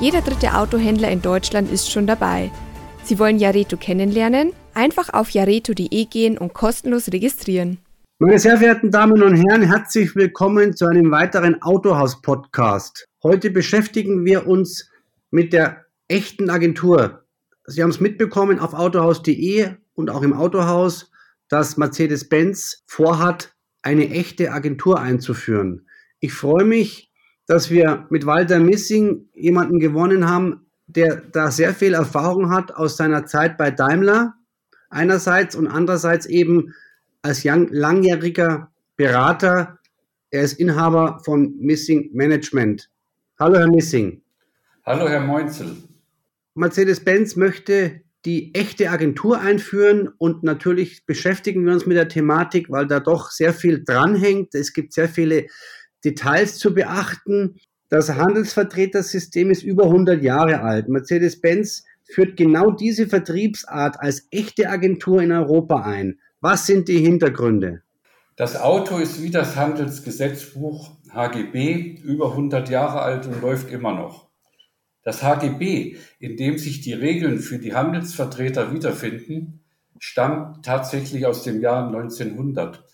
Jeder dritte Autohändler in Deutschland ist schon dabei. Sie wollen Jareto kennenlernen? Einfach auf jareto.de gehen und kostenlos registrieren. Meine sehr verehrten Damen und Herren, herzlich willkommen zu einem weiteren Autohaus-Podcast. Heute beschäftigen wir uns mit der echten Agentur. Sie haben es mitbekommen auf autohaus.de und auch im Autohaus, dass Mercedes-Benz vorhat, eine echte Agentur einzuführen. Ich freue mich, dass wir mit Walter Missing jemanden gewonnen haben, der da sehr viel Erfahrung hat aus seiner Zeit bei Daimler einerseits und andererseits eben als langjähriger Berater. Er ist Inhaber von Missing Management. Hallo, Herr Missing. Hallo, Herr Meunzel. Mercedes-Benz möchte die echte Agentur einführen und natürlich beschäftigen wir uns mit der Thematik, weil da doch sehr viel dranhängt. Es gibt sehr viele Details zu beachten. Das Handelsvertretersystem ist über 100 Jahre alt. Mercedes-Benz führt genau diese Vertriebsart als echte Agentur in Europa ein. Was sind die Hintergründe? Das Auto ist wie das Handelsgesetzbuch HGB über 100 Jahre alt und läuft immer noch. Das HGB, in dem sich die Regeln für die Handelsvertreter wiederfinden, stammt tatsächlich aus dem Jahr 1900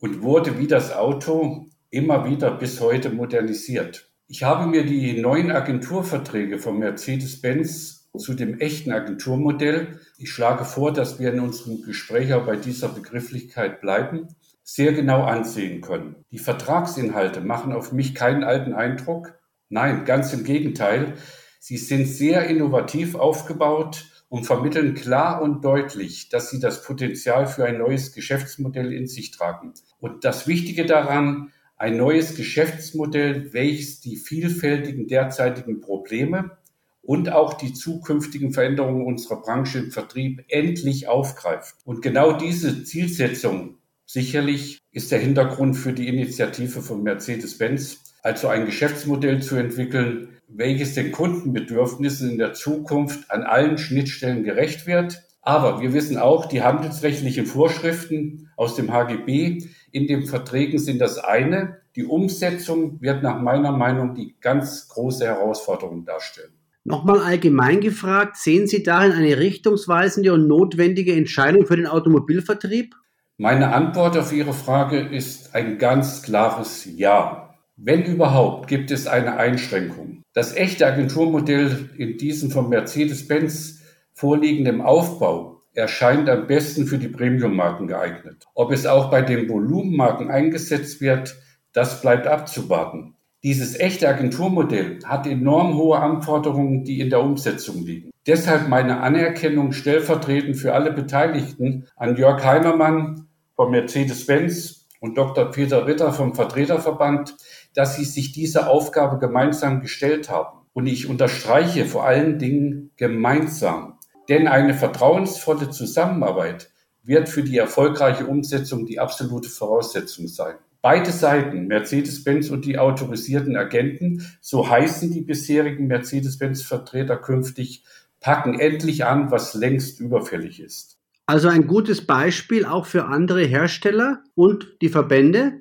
und wurde wie das Auto immer wieder bis heute modernisiert. Ich habe mir die neuen Agenturverträge von Mercedes-Benz zu dem echten Agenturmodell, ich schlage vor, dass wir in unserem Gespräch auch bei dieser Begrifflichkeit bleiben, sehr genau ansehen können. Die Vertragsinhalte machen auf mich keinen alten Eindruck. Nein, ganz im Gegenteil. Sie sind sehr innovativ aufgebaut und vermitteln klar und deutlich, dass sie das Potenzial für ein neues Geschäftsmodell in sich tragen. Und das Wichtige daran, ein neues Geschäftsmodell, welches die vielfältigen derzeitigen Probleme und auch die zukünftigen Veränderungen unserer Branche im Vertrieb endlich aufgreift. Und genau diese Zielsetzung sicherlich ist der Hintergrund für die Initiative von Mercedes-Benz, also ein Geschäftsmodell zu entwickeln, welches den Kundenbedürfnissen in der Zukunft an allen Schnittstellen gerecht wird. Aber wir wissen auch, die handelsrechtlichen Vorschriften aus dem HGB in den Verträgen sind das eine. Die Umsetzung wird nach meiner Meinung die ganz große Herausforderung darstellen. Nochmal allgemein gefragt, sehen Sie darin eine richtungsweisende und notwendige Entscheidung für den Automobilvertrieb? Meine Antwort auf Ihre Frage ist ein ganz klares Ja. Wenn überhaupt, gibt es eine Einschränkung. Das echte Agenturmodell in diesem von Mercedes-Benz vorliegenden Aufbau erscheint am besten für die Premium-Marken geeignet. Ob es auch bei den Volumenmarken eingesetzt wird, das bleibt abzuwarten. Dieses echte Agenturmodell hat enorm hohe Anforderungen, die in der Umsetzung liegen. Deshalb meine Anerkennung stellvertretend für alle Beteiligten an Jörg Heimermann von Mercedes-Benz und Dr. Peter Ritter vom Vertreterverband, dass sie sich diese Aufgabe gemeinsam gestellt haben. Und ich unterstreiche vor allen Dingen gemeinsam. Denn eine vertrauensvolle Zusammenarbeit wird für die erfolgreiche Umsetzung die absolute Voraussetzung sein. Beide Seiten, Mercedes-Benz und die autorisierten Agenten, so heißen die bisherigen Mercedes-Benz-Vertreter künftig, packen endlich an, was längst überfällig ist. Also ein gutes Beispiel auch für andere Hersteller und die Verbände?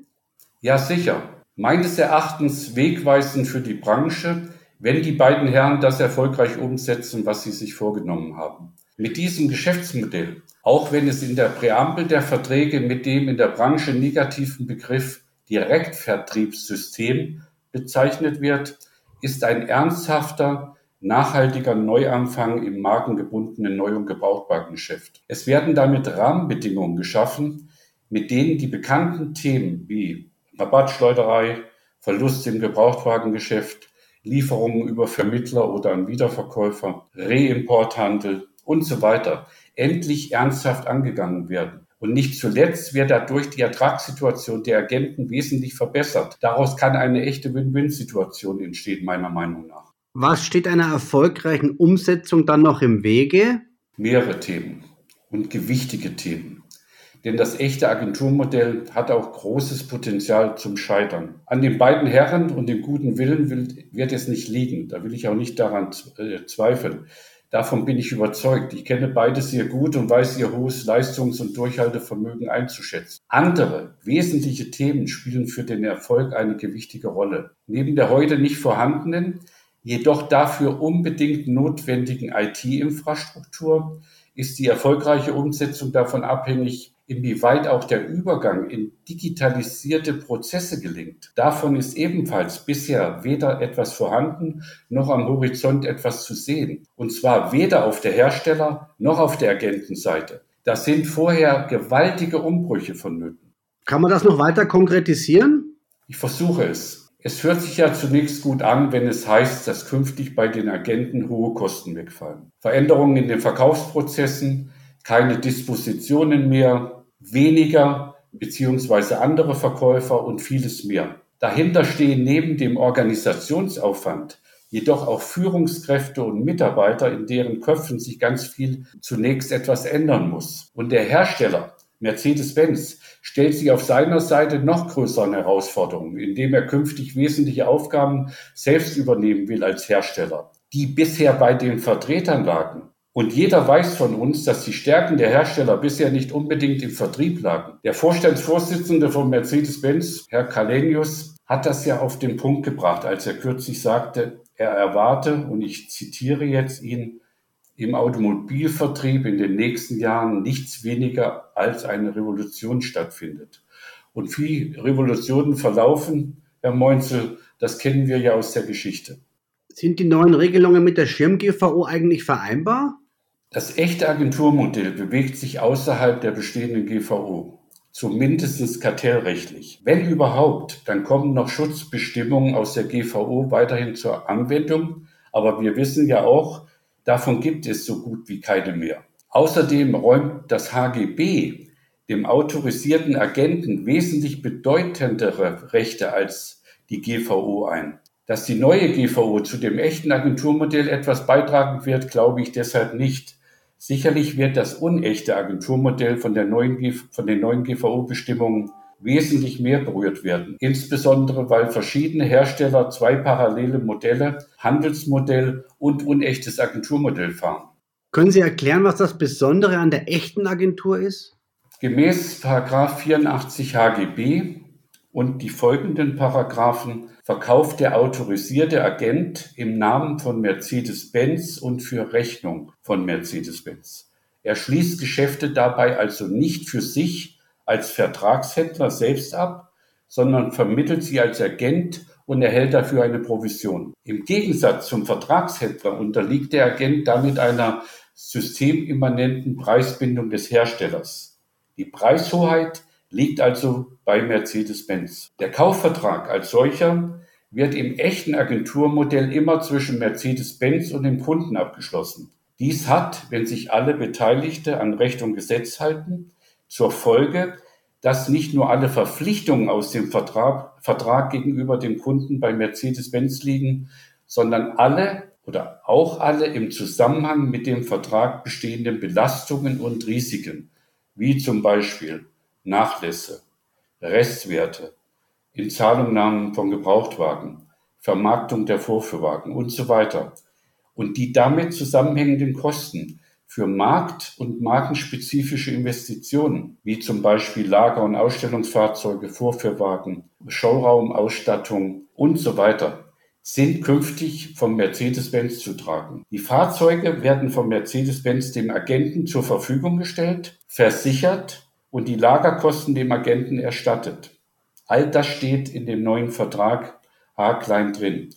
Ja, sicher. Meines Erachtens wegweisend für die Branche, wenn die beiden Herren das erfolgreich umsetzen, was sie sich vorgenommen haben. Mit diesem Geschäftsmodell, auch wenn es in der Präambel der Verträge mit dem in der Branche negativen Begriff Direktvertriebssystem bezeichnet wird, ist ein ernsthafter, nachhaltiger Neuanfang im markengebundenen Neu- und Gebrauchtwagengeschäft. Es werden damit Rahmenbedingungen geschaffen, mit denen die bekannten Themen wie Rabattschleuderei, Verlust im Gebrauchtwagengeschäft, Lieferungen über Vermittler oder an Wiederverkäufer, Reimporthandel und so weiter endlich ernsthaft angegangen werden. Und nicht zuletzt wird dadurch die Ertragssituation der Agenten wesentlich verbessert. Daraus kann eine echte Win-Win-Situation entstehen, meiner Meinung nach. Was steht einer erfolgreichen Umsetzung dann noch im Wege? Mehrere Themen und gewichtige Themen. Denn das echte Agenturmodell hat auch großes Potenzial zum Scheitern. An den beiden Herren und dem guten Willen wird es nicht liegen. Da will ich auch nicht daran äh, zweifeln. Davon bin ich überzeugt. Ich kenne beide sehr gut und weiß ihr hohes Leistungs- und Durchhaltevermögen einzuschätzen. Andere wesentliche Themen spielen für den Erfolg eine gewichtige Rolle. Neben der heute nicht vorhandenen, jedoch dafür unbedingt notwendigen IT-Infrastruktur ist die erfolgreiche Umsetzung davon abhängig, inwieweit auch der Übergang in digitalisierte Prozesse gelingt. Davon ist ebenfalls bisher weder etwas vorhanden noch am Horizont etwas zu sehen. Und zwar weder auf der Hersteller noch auf der Agentenseite. Das sind vorher gewaltige Umbrüche vonnöten. Kann man das noch weiter konkretisieren? Ich versuche es. Es hört sich ja zunächst gut an, wenn es heißt, dass künftig bei den Agenten hohe Kosten wegfallen. Veränderungen in den Verkaufsprozessen, keine Dispositionen mehr, weniger beziehungsweise andere Verkäufer und vieles mehr. Dahinter stehen neben dem Organisationsaufwand jedoch auch Führungskräfte und Mitarbeiter, in deren Köpfen sich ganz viel zunächst etwas ändern muss. Und der Hersteller, Mercedes-Benz, stellt sich auf seiner Seite noch größeren Herausforderungen, indem er künftig wesentliche Aufgaben selbst übernehmen will als Hersteller, die bisher bei den Vertretern lagen. Und jeder weiß von uns, dass die Stärken der Hersteller bisher nicht unbedingt im Vertrieb lagen. Der Vorstandsvorsitzende von Mercedes-Benz, Herr Kalenius, hat das ja auf den Punkt gebracht, als er kürzlich sagte, er erwarte, und ich zitiere jetzt ihn, im Automobilvertrieb in den nächsten Jahren nichts weniger als eine Revolution stattfindet. Und wie Revolutionen verlaufen, Herr Meunzel, das kennen wir ja aus der Geschichte. Sind die neuen Regelungen mit der Schirm-GVO eigentlich vereinbar? Das echte Agenturmodell bewegt sich außerhalb der bestehenden GVO, zumindest kartellrechtlich. Wenn überhaupt, dann kommen noch Schutzbestimmungen aus der GVO weiterhin zur Anwendung, aber wir wissen ja auch, davon gibt es so gut wie keine mehr. Außerdem räumt das HGB dem autorisierten Agenten wesentlich bedeutendere Rechte als die GVO ein. Dass die neue GVO zu dem echten Agenturmodell etwas beitragen wird, glaube ich deshalb nicht. Sicherlich wird das unechte Agenturmodell von, der neuen, von den neuen GVO-Bestimmungen wesentlich mehr berührt werden. Insbesondere, weil verschiedene Hersteller zwei parallele Modelle, Handelsmodell und unechtes Agenturmodell fahren. Können Sie erklären, was das Besondere an der echten Agentur ist? Gemäß 84 HGB und die folgenden Paragraphen verkauft der autorisierte Agent im Namen von Mercedes-Benz und für Rechnung von Mercedes-Benz. Er schließt Geschäfte dabei also nicht für sich als Vertragshändler selbst ab, sondern vermittelt sie als Agent und erhält dafür eine Provision. Im Gegensatz zum Vertragshändler unterliegt der Agent damit einer systemimmanenten Preisbindung des Herstellers. Die Preishoheit liegt also bei Mercedes-Benz. Der Kaufvertrag als solcher wird im echten Agenturmodell immer zwischen Mercedes-Benz und dem Kunden abgeschlossen. Dies hat, wenn sich alle Beteiligte an Recht und Gesetz halten, zur Folge, dass nicht nur alle Verpflichtungen aus dem Vertrag, Vertrag gegenüber dem Kunden bei Mercedes-Benz liegen, sondern alle oder auch alle im Zusammenhang mit dem Vertrag bestehenden Belastungen und Risiken, wie zum Beispiel Nachlässe, Restwerte, Inzahlungnahmen von Gebrauchtwagen, Vermarktung der Vorführwagen und so weiter. Und die damit zusammenhängenden Kosten für markt- und markenspezifische Investitionen, wie zum Beispiel Lager- und Ausstellungsfahrzeuge, Vorführwagen, Showraumausstattung und so weiter, sind künftig vom Mercedes-Benz zu tragen. Die Fahrzeuge werden vom Mercedes-Benz dem Agenten zur Verfügung gestellt, versichert und die Lagerkosten dem Agenten erstattet. All das steht in dem neuen Vertrag haarklein drin.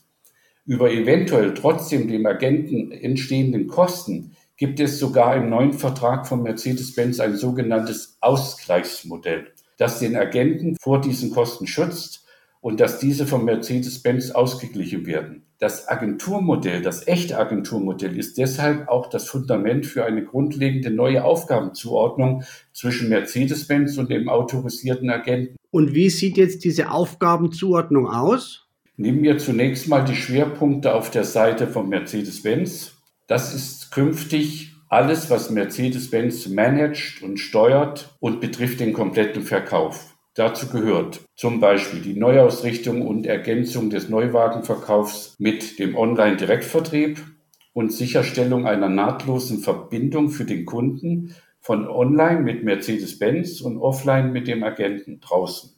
Über eventuell trotzdem dem Agenten entstehenden Kosten gibt es sogar im neuen Vertrag von Mercedes-Benz ein sogenanntes Ausgleichsmodell, das den Agenten vor diesen Kosten schützt und dass diese von Mercedes-Benz ausgeglichen werden. Das Agenturmodell, das echte Agenturmodell ist deshalb auch das Fundament für eine grundlegende neue Aufgabenzuordnung zwischen Mercedes-Benz und dem autorisierten Agenten. Und wie sieht jetzt diese Aufgabenzuordnung aus? Nehmen wir zunächst mal die Schwerpunkte auf der Seite von Mercedes-Benz. Das ist künftig alles, was Mercedes-Benz managt und steuert und betrifft den kompletten Verkauf. Dazu gehört zum Beispiel die Neuausrichtung und Ergänzung des Neuwagenverkaufs mit dem Online-Direktvertrieb und Sicherstellung einer nahtlosen Verbindung für den Kunden von online mit Mercedes-Benz und offline mit dem Agenten draußen.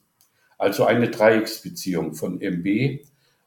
Also eine Dreiecksbeziehung von MB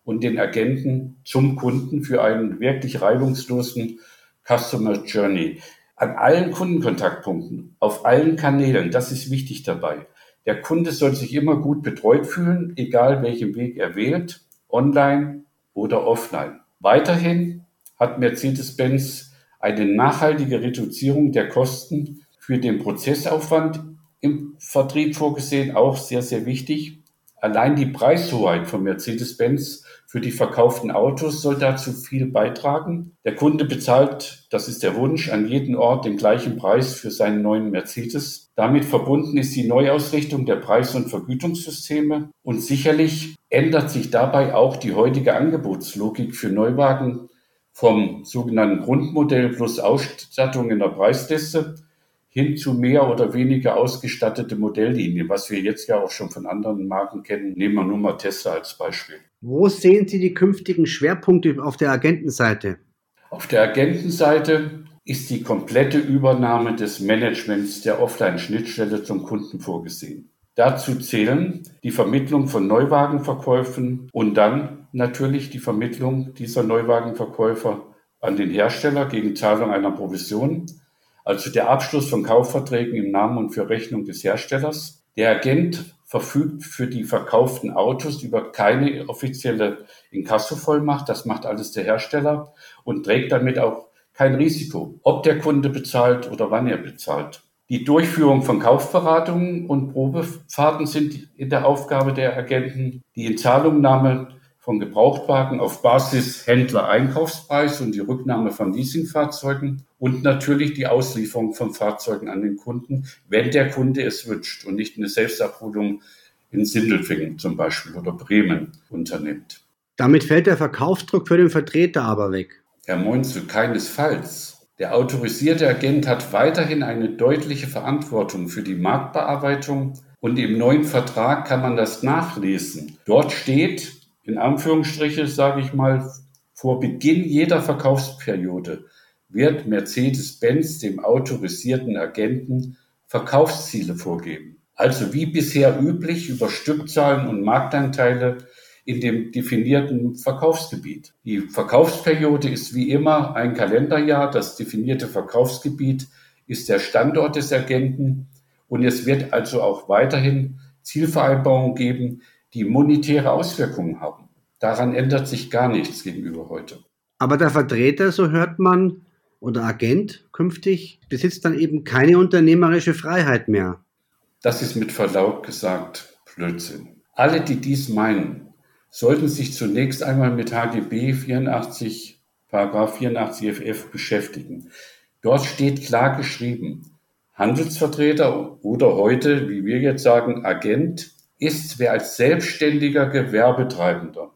und den Agenten zum Kunden für einen wirklich reibungslosen Customer Journey. An allen Kundenkontaktpunkten, auf allen Kanälen, das ist wichtig dabei. Der Kunde soll sich immer gut betreut fühlen, egal welchen Weg er wählt, online oder offline. Weiterhin hat Mercedes-Benz eine nachhaltige Reduzierung der Kosten für den Prozessaufwand im Vertrieb vorgesehen, auch sehr, sehr wichtig. Allein die Preishoheit von Mercedes-Benz für die verkauften Autos soll dazu viel beitragen. Der Kunde bezahlt, das ist der Wunsch, an jedem Ort den gleichen Preis für seinen neuen Mercedes. Damit verbunden ist die Neuausrichtung der Preis- und Vergütungssysteme und sicherlich ändert sich dabei auch die heutige Angebotslogik für Neuwagen vom sogenannten Grundmodell plus Ausstattung in der Preisliste hin zu mehr oder weniger ausgestattete Modelllinien, was wir jetzt ja auch schon von anderen Marken kennen. Nehmen wir nur mal Tesla als Beispiel. Wo sehen Sie die künftigen Schwerpunkte auf der Agentenseite? Auf der Agentenseite ist die komplette Übernahme des Managements der Offline-Schnittstelle zum Kunden vorgesehen. Dazu zählen die Vermittlung von Neuwagenverkäufen und dann natürlich die Vermittlung dieser Neuwagenverkäufer an den Hersteller gegen Zahlung einer Provision, also der Abschluss von Kaufverträgen im Namen und für Rechnung des Herstellers. Der Agent verfügt für die verkauften Autos über keine offizielle Inkassovollmacht. Das macht alles der Hersteller und trägt damit auch kein Risiko, ob der Kunde bezahlt oder wann er bezahlt. Die Durchführung von Kaufberatungen und Probefahrten sind in der Aufgabe der Agenten. Die Inzahlungnahme von Gebrauchtwagen auf Basis Händler-Einkaufspreis und die Rücknahme von Leasingfahrzeugen und natürlich die Auslieferung von Fahrzeugen an den Kunden, wenn der Kunde es wünscht und nicht eine Selbstabholung in Sindelfingen zum Beispiel oder Bremen unternimmt. Damit fällt der Verkaufsdruck für den Vertreter aber weg. Herr Moinzel, keinesfalls. Der autorisierte Agent hat weiterhin eine deutliche Verantwortung für die Marktbearbeitung und im neuen Vertrag kann man das nachlesen. Dort steht, in Anführungsstriche sage ich mal, vor Beginn jeder Verkaufsperiode wird Mercedes-Benz dem autorisierten Agenten Verkaufsziele vorgeben. Also wie bisher üblich über Stückzahlen und Marktanteile in dem definierten Verkaufsgebiet. Die Verkaufsperiode ist wie immer ein Kalenderjahr. Das definierte Verkaufsgebiet ist der Standort des Agenten und es wird also auch weiterhin Zielvereinbarungen geben, die monetäre Auswirkungen haben. Daran ändert sich gar nichts gegenüber heute. Aber der Vertreter, so hört man, oder Agent künftig besitzt dann eben keine unternehmerische Freiheit mehr. Das ist mit Verlaub gesagt Blödsinn. Alle, die dies meinen, sollten sich zunächst einmal mit HGB 84, Paragraph 84 FF beschäftigen. Dort steht klar geschrieben, Handelsvertreter oder heute, wie wir jetzt sagen, Agent ist, wer als selbstständiger Gewerbetreibender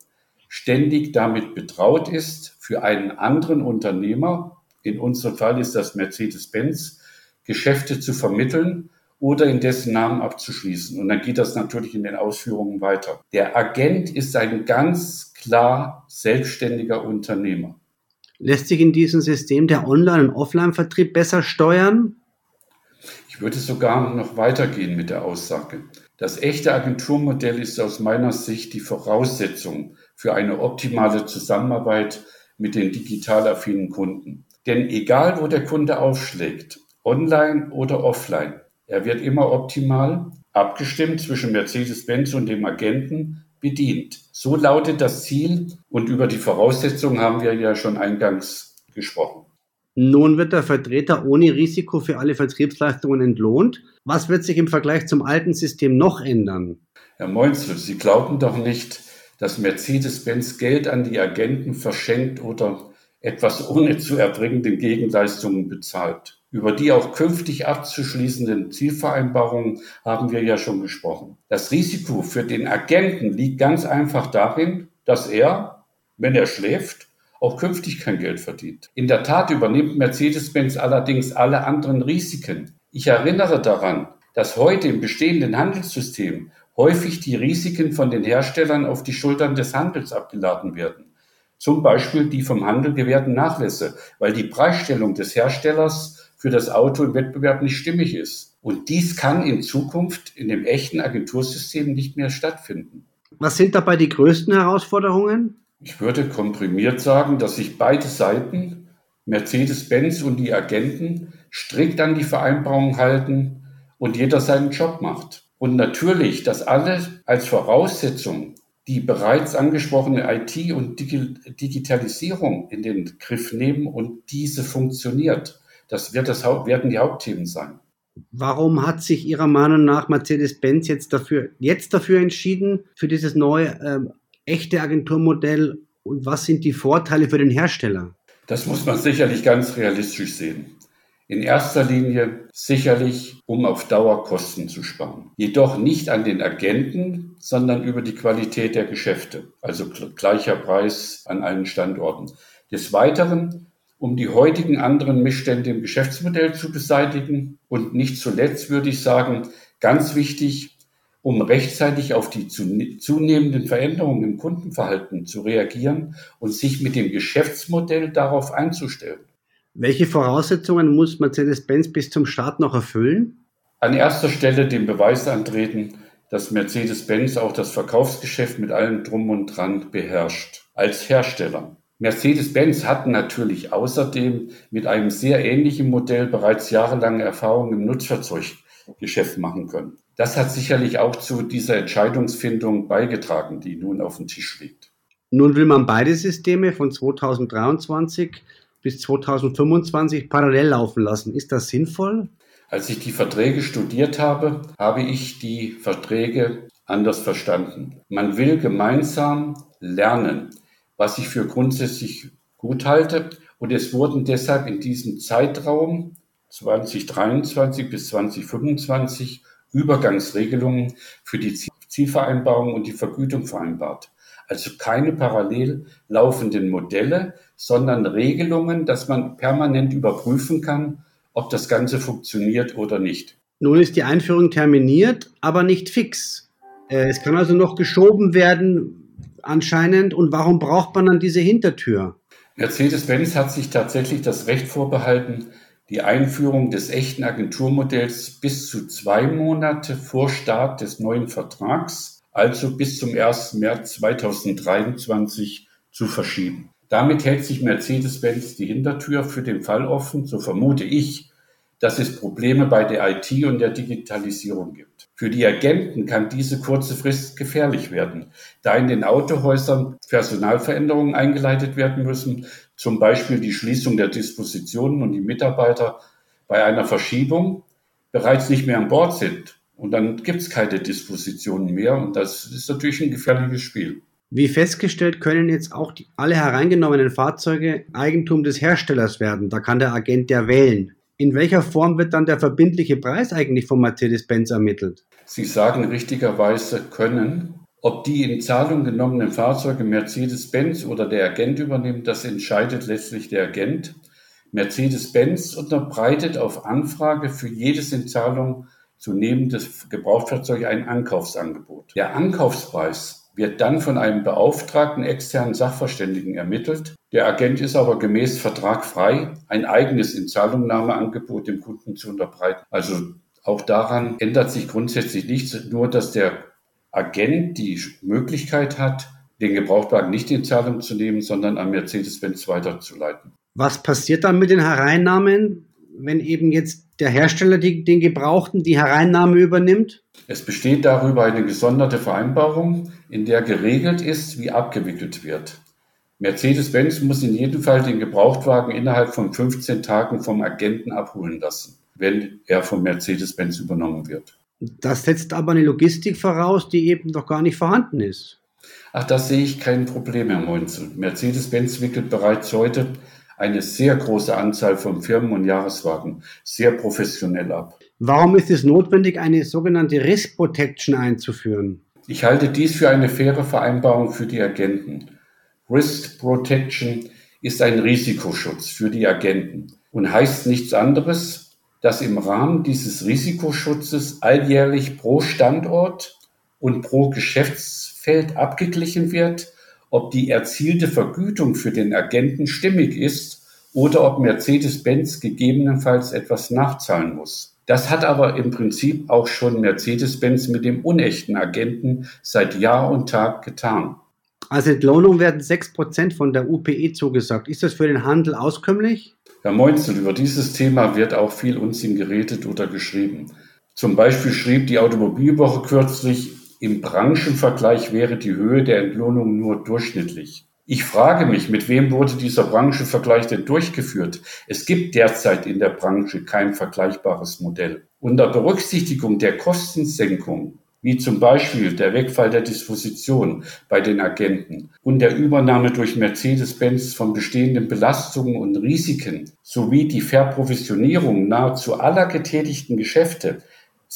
ständig damit betraut ist, für einen anderen Unternehmer, in unserem Fall ist das Mercedes-Benz, Geschäfte zu vermitteln oder in dessen Namen abzuschließen. Und dann geht das natürlich in den Ausführungen weiter. Der Agent ist ein ganz klar selbstständiger Unternehmer. Lässt sich in diesem System der Online- und Offline-Vertrieb besser steuern? Ich würde sogar noch weitergehen mit der Aussage. Das echte Agenturmodell ist aus meiner Sicht die Voraussetzung für eine optimale Zusammenarbeit mit den digital affinen Kunden. Denn egal, wo der Kunde aufschlägt, online oder offline, er wird immer optimal abgestimmt zwischen Mercedes-Benz und dem Agenten bedient. So lautet das Ziel und über die Voraussetzungen haben wir ja schon eingangs gesprochen. Nun wird der Vertreter ohne Risiko für alle Vertriebsleistungen entlohnt. Was wird sich im Vergleich zum alten System noch ändern? Herr Moinzel, Sie glauben doch nicht, dass Mercedes-Benz Geld an die Agenten verschenkt oder etwas ohne zu erbringenden Gegenleistungen bezahlt. Über die auch künftig abzuschließenden Zielvereinbarungen haben wir ja schon gesprochen. Das Risiko für den Agenten liegt ganz einfach darin, dass er, wenn er schläft, auch künftig kein Geld verdient. In der Tat übernimmt Mercedes-Benz allerdings alle anderen Risiken. Ich erinnere daran, dass heute im bestehenden Handelssystem häufig die Risiken von den Herstellern auf die Schultern des Handels abgeladen werden. Zum Beispiel die vom Handel gewährten Nachlässe, weil die Preisstellung des Herstellers für das Auto im Wettbewerb nicht stimmig ist. Und dies kann in Zukunft in dem echten Agentursystem nicht mehr stattfinden. Was sind dabei die größten Herausforderungen? Ich würde komprimiert sagen, dass sich beide Seiten, Mercedes-Benz und die Agenten, strikt an die Vereinbarung halten und jeder seinen Job macht. Und natürlich, dass alle als Voraussetzung die bereits angesprochene IT- und Digitalisierung in den Griff nehmen und diese funktioniert. Das, wird das werden die Hauptthemen sein. Warum hat sich Ihrer Meinung nach Mercedes-Benz jetzt dafür, jetzt dafür entschieden, für dieses neue äh, echte Agenturmodell und was sind die Vorteile für den Hersteller? Das muss man sicherlich ganz realistisch sehen. In erster Linie sicherlich, um auf Dauer Kosten zu sparen. Jedoch nicht an den Agenten, sondern über die Qualität der Geschäfte, also gleicher Preis an allen Standorten. Des Weiteren, um die heutigen anderen Missstände im Geschäftsmodell zu beseitigen und nicht zuletzt würde ich sagen, ganz wichtig, um rechtzeitig auf die zunehmenden Veränderungen im Kundenverhalten zu reagieren und sich mit dem Geschäftsmodell darauf einzustellen. Welche Voraussetzungen muss Mercedes-Benz bis zum Start noch erfüllen? An erster Stelle den Beweis antreten, dass Mercedes-Benz auch das Verkaufsgeschäft mit allem Drum und Dran beherrscht. Als Hersteller. Mercedes-Benz hat natürlich außerdem mit einem sehr ähnlichen Modell bereits jahrelange Erfahrung im Nutzfahrzeuggeschäft machen können. Das hat sicherlich auch zu dieser Entscheidungsfindung beigetragen, die nun auf dem Tisch liegt. Nun will man beide Systeme von 2023 bis 2025 parallel laufen lassen. Ist das sinnvoll? Als ich die Verträge studiert habe, habe ich die Verträge anders verstanden. Man will gemeinsam lernen, was ich für grundsätzlich gut halte. Und es wurden deshalb in diesem Zeitraum 2023 bis 2025 Übergangsregelungen für die Zielvereinbarung und die Vergütung vereinbart. Also keine parallel laufenden Modelle, sondern Regelungen, dass man permanent überprüfen kann, ob das Ganze funktioniert oder nicht. Nun ist die Einführung terminiert, aber nicht fix. Äh, es kann also noch geschoben werden, anscheinend. Und warum braucht man dann diese Hintertür? Mercedes-Benz hat sich tatsächlich das Recht vorbehalten, die Einführung des echten Agenturmodells bis zu zwei Monate vor Start des neuen Vertrags, also bis zum 1. März 2023, zu verschieben. Damit hält sich Mercedes-Benz die Hintertür für den Fall offen, so vermute ich, dass es Probleme bei der IT und der Digitalisierung gibt. Für die Agenten kann diese kurze Frist gefährlich werden, da in den Autohäusern Personalveränderungen eingeleitet werden müssen, zum Beispiel die Schließung der Dispositionen und die Mitarbeiter bei einer Verschiebung bereits nicht mehr an Bord sind. Und dann gibt es keine Dispositionen mehr und das ist natürlich ein gefährliches Spiel. Wie festgestellt, können jetzt auch die, alle hereingenommenen Fahrzeuge Eigentum des Herstellers werden. Da kann der Agent ja wählen. In welcher Form wird dann der verbindliche Preis eigentlich von Mercedes-Benz ermittelt? Sie sagen richtigerweise können. Ob die in Zahlung genommenen Fahrzeuge Mercedes-Benz oder der Agent übernimmt, das entscheidet letztlich der Agent. Mercedes-Benz unterbreitet auf Anfrage für jedes in Zahlung zu nehmende Gebrauchtfahrzeug ein Ankaufsangebot. Der Ankaufspreis wird dann von einem beauftragten externen Sachverständigen ermittelt. Der Agent ist aber gemäß Vertrag frei, ein eigenes Inzahlungnahmeangebot dem Kunden zu unterbreiten. Also auch daran ändert sich grundsätzlich nichts, nur dass der Agent die Möglichkeit hat, den Gebrauchtwagen nicht in Zahlung zu nehmen, sondern an Mercedes-Benz weiterzuleiten. Was passiert dann mit den Hereinnahmen, wenn eben jetzt der Hersteller die, den Gebrauchten die Hereinnahme übernimmt? Es besteht darüber eine gesonderte Vereinbarung, in der geregelt ist, wie abgewickelt wird. Mercedes-Benz muss in jedem Fall den Gebrauchtwagen innerhalb von 15 Tagen vom Agenten abholen lassen, wenn er von Mercedes-Benz übernommen wird. Das setzt aber eine Logistik voraus, die eben noch gar nicht vorhanden ist. Ach, das sehe ich kein Problem, Herr Moinzel. Mercedes-Benz wickelt bereits heute eine sehr große Anzahl von Firmen und Jahreswagen sehr professionell ab. Warum ist es notwendig, eine sogenannte Risk Protection einzuführen? Ich halte dies für eine faire Vereinbarung für die Agenten. Risk Protection ist ein Risikoschutz für die Agenten und heißt nichts anderes, dass im Rahmen dieses Risikoschutzes alljährlich pro Standort und pro Geschäftsfeld abgeglichen wird, ob die erzielte Vergütung für den Agenten stimmig ist oder ob Mercedes-Benz gegebenenfalls etwas nachzahlen muss. Das hat aber im Prinzip auch schon Mercedes-Benz mit dem unechten Agenten seit Jahr und Tag getan. Als Entlohnung werden 6% von der UPE zugesagt. Ist das für den Handel auskömmlich? Herr Moinzel, über dieses Thema wird auch viel Unsinn geredet oder geschrieben. Zum Beispiel schrieb die Automobilwoche kürzlich, im Branchenvergleich wäre die Höhe der Entlohnung nur durchschnittlich. Ich frage mich, mit wem wurde dieser Branchenvergleich denn durchgeführt? Es gibt derzeit in der Branche kein vergleichbares Modell. Unter Berücksichtigung der Kostensenkung, wie zum Beispiel der Wegfall der Disposition bei den Agenten und der Übernahme durch Mercedes-Benz von bestehenden Belastungen und Risiken sowie die Verprovisionierung nahezu aller getätigten Geschäfte,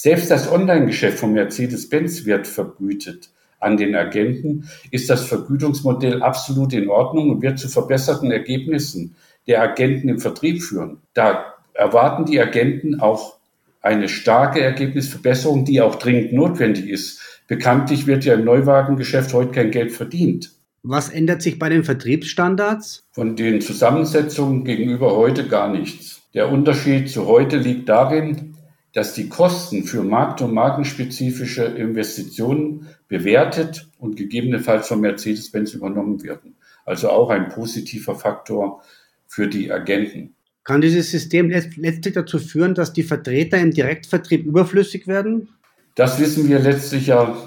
selbst das Online-Geschäft von Mercedes-Benz wird vergütet an den Agenten, ist das Vergütungsmodell absolut in Ordnung und wird zu verbesserten Ergebnissen der Agenten im Vertrieb führen. Da erwarten die Agenten auch eine starke Ergebnisverbesserung, die auch dringend notwendig ist. Bekanntlich wird ja im Neuwagengeschäft heute kein Geld verdient. Was ändert sich bei den Vertriebsstandards? Von den Zusammensetzungen gegenüber heute gar nichts. Der Unterschied zu heute liegt darin, dass die Kosten für markt- und markenspezifische Investitionen bewertet und gegebenenfalls von Mercedes-Benz übernommen werden. Also auch ein positiver Faktor für die Agenten. Kann dieses System letztlich dazu führen, dass die Vertreter im Direktvertrieb überflüssig werden? Das wissen wir letztlich ja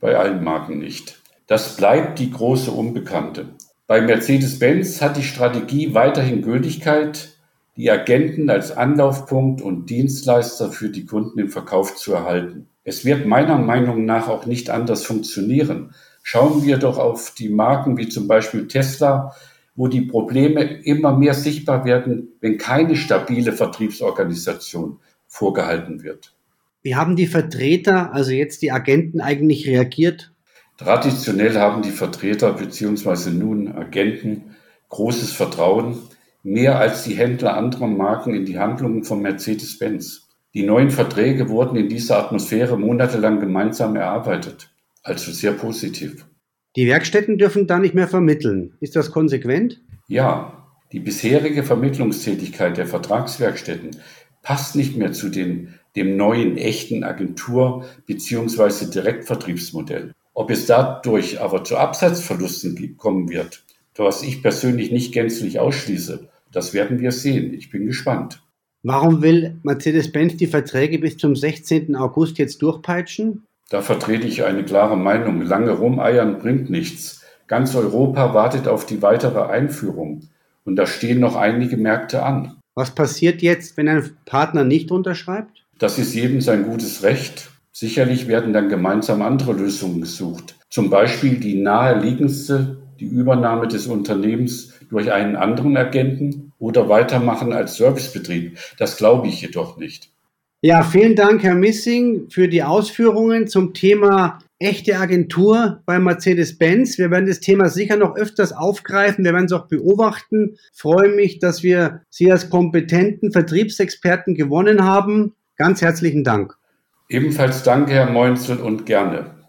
bei allen Marken nicht. Das bleibt die große Unbekannte. Bei Mercedes-Benz hat die Strategie weiterhin Gültigkeit, die Agenten als Anlaufpunkt und Dienstleister für die Kunden im Verkauf zu erhalten. Es wird meiner Meinung nach auch nicht anders funktionieren. Schauen wir doch auf die Marken wie zum Beispiel Tesla, wo die Probleme immer mehr sichtbar werden, wenn keine stabile Vertriebsorganisation vorgehalten wird. Wie haben die Vertreter, also jetzt die Agenten, eigentlich reagiert? Traditionell haben die Vertreter bzw. nun Agenten großes Vertrauen mehr als die Händler anderer Marken in die Handlungen von Mercedes-Benz. Die neuen Verträge wurden in dieser Atmosphäre monatelang gemeinsam erarbeitet. Also sehr positiv. Die Werkstätten dürfen da nicht mehr vermitteln. Ist das konsequent? Ja, die bisherige Vermittlungstätigkeit der Vertragswerkstätten passt nicht mehr zu den, dem neuen echten Agentur- bzw. Direktvertriebsmodell. Ob es dadurch aber zu Absatzverlusten kommen wird, was ich persönlich nicht gänzlich ausschließe, das werden wir sehen. Ich bin gespannt. Warum will Mercedes-Benz die Verträge bis zum 16. August jetzt durchpeitschen? Da vertrete ich eine klare Meinung. Lange rumeiern bringt nichts. Ganz Europa wartet auf die weitere Einführung. Und da stehen noch einige Märkte an. Was passiert jetzt, wenn ein Partner nicht unterschreibt? Das ist jedem sein gutes Recht. Sicherlich werden dann gemeinsam andere Lösungen gesucht. Zum Beispiel die naheliegendste, die Übernahme des Unternehmens durch einen anderen Agenten oder weitermachen als Servicebetrieb. Das glaube ich jedoch nicht. Ja, vielen Dank, Herr Missing, für die Ausführungen zum Thema echte Agentur bei Mercedes-Benz. Wir werden das Thema sicher noch öfters aufgreifen. Wir werden es auch beobachten. Ich freue mich, dass wir Sie als kompetenten Vertriebsexperten gewonnen haben. Ganz herzlichen Dank. Ebenfalls danke, Herr Meunzel, und gerne.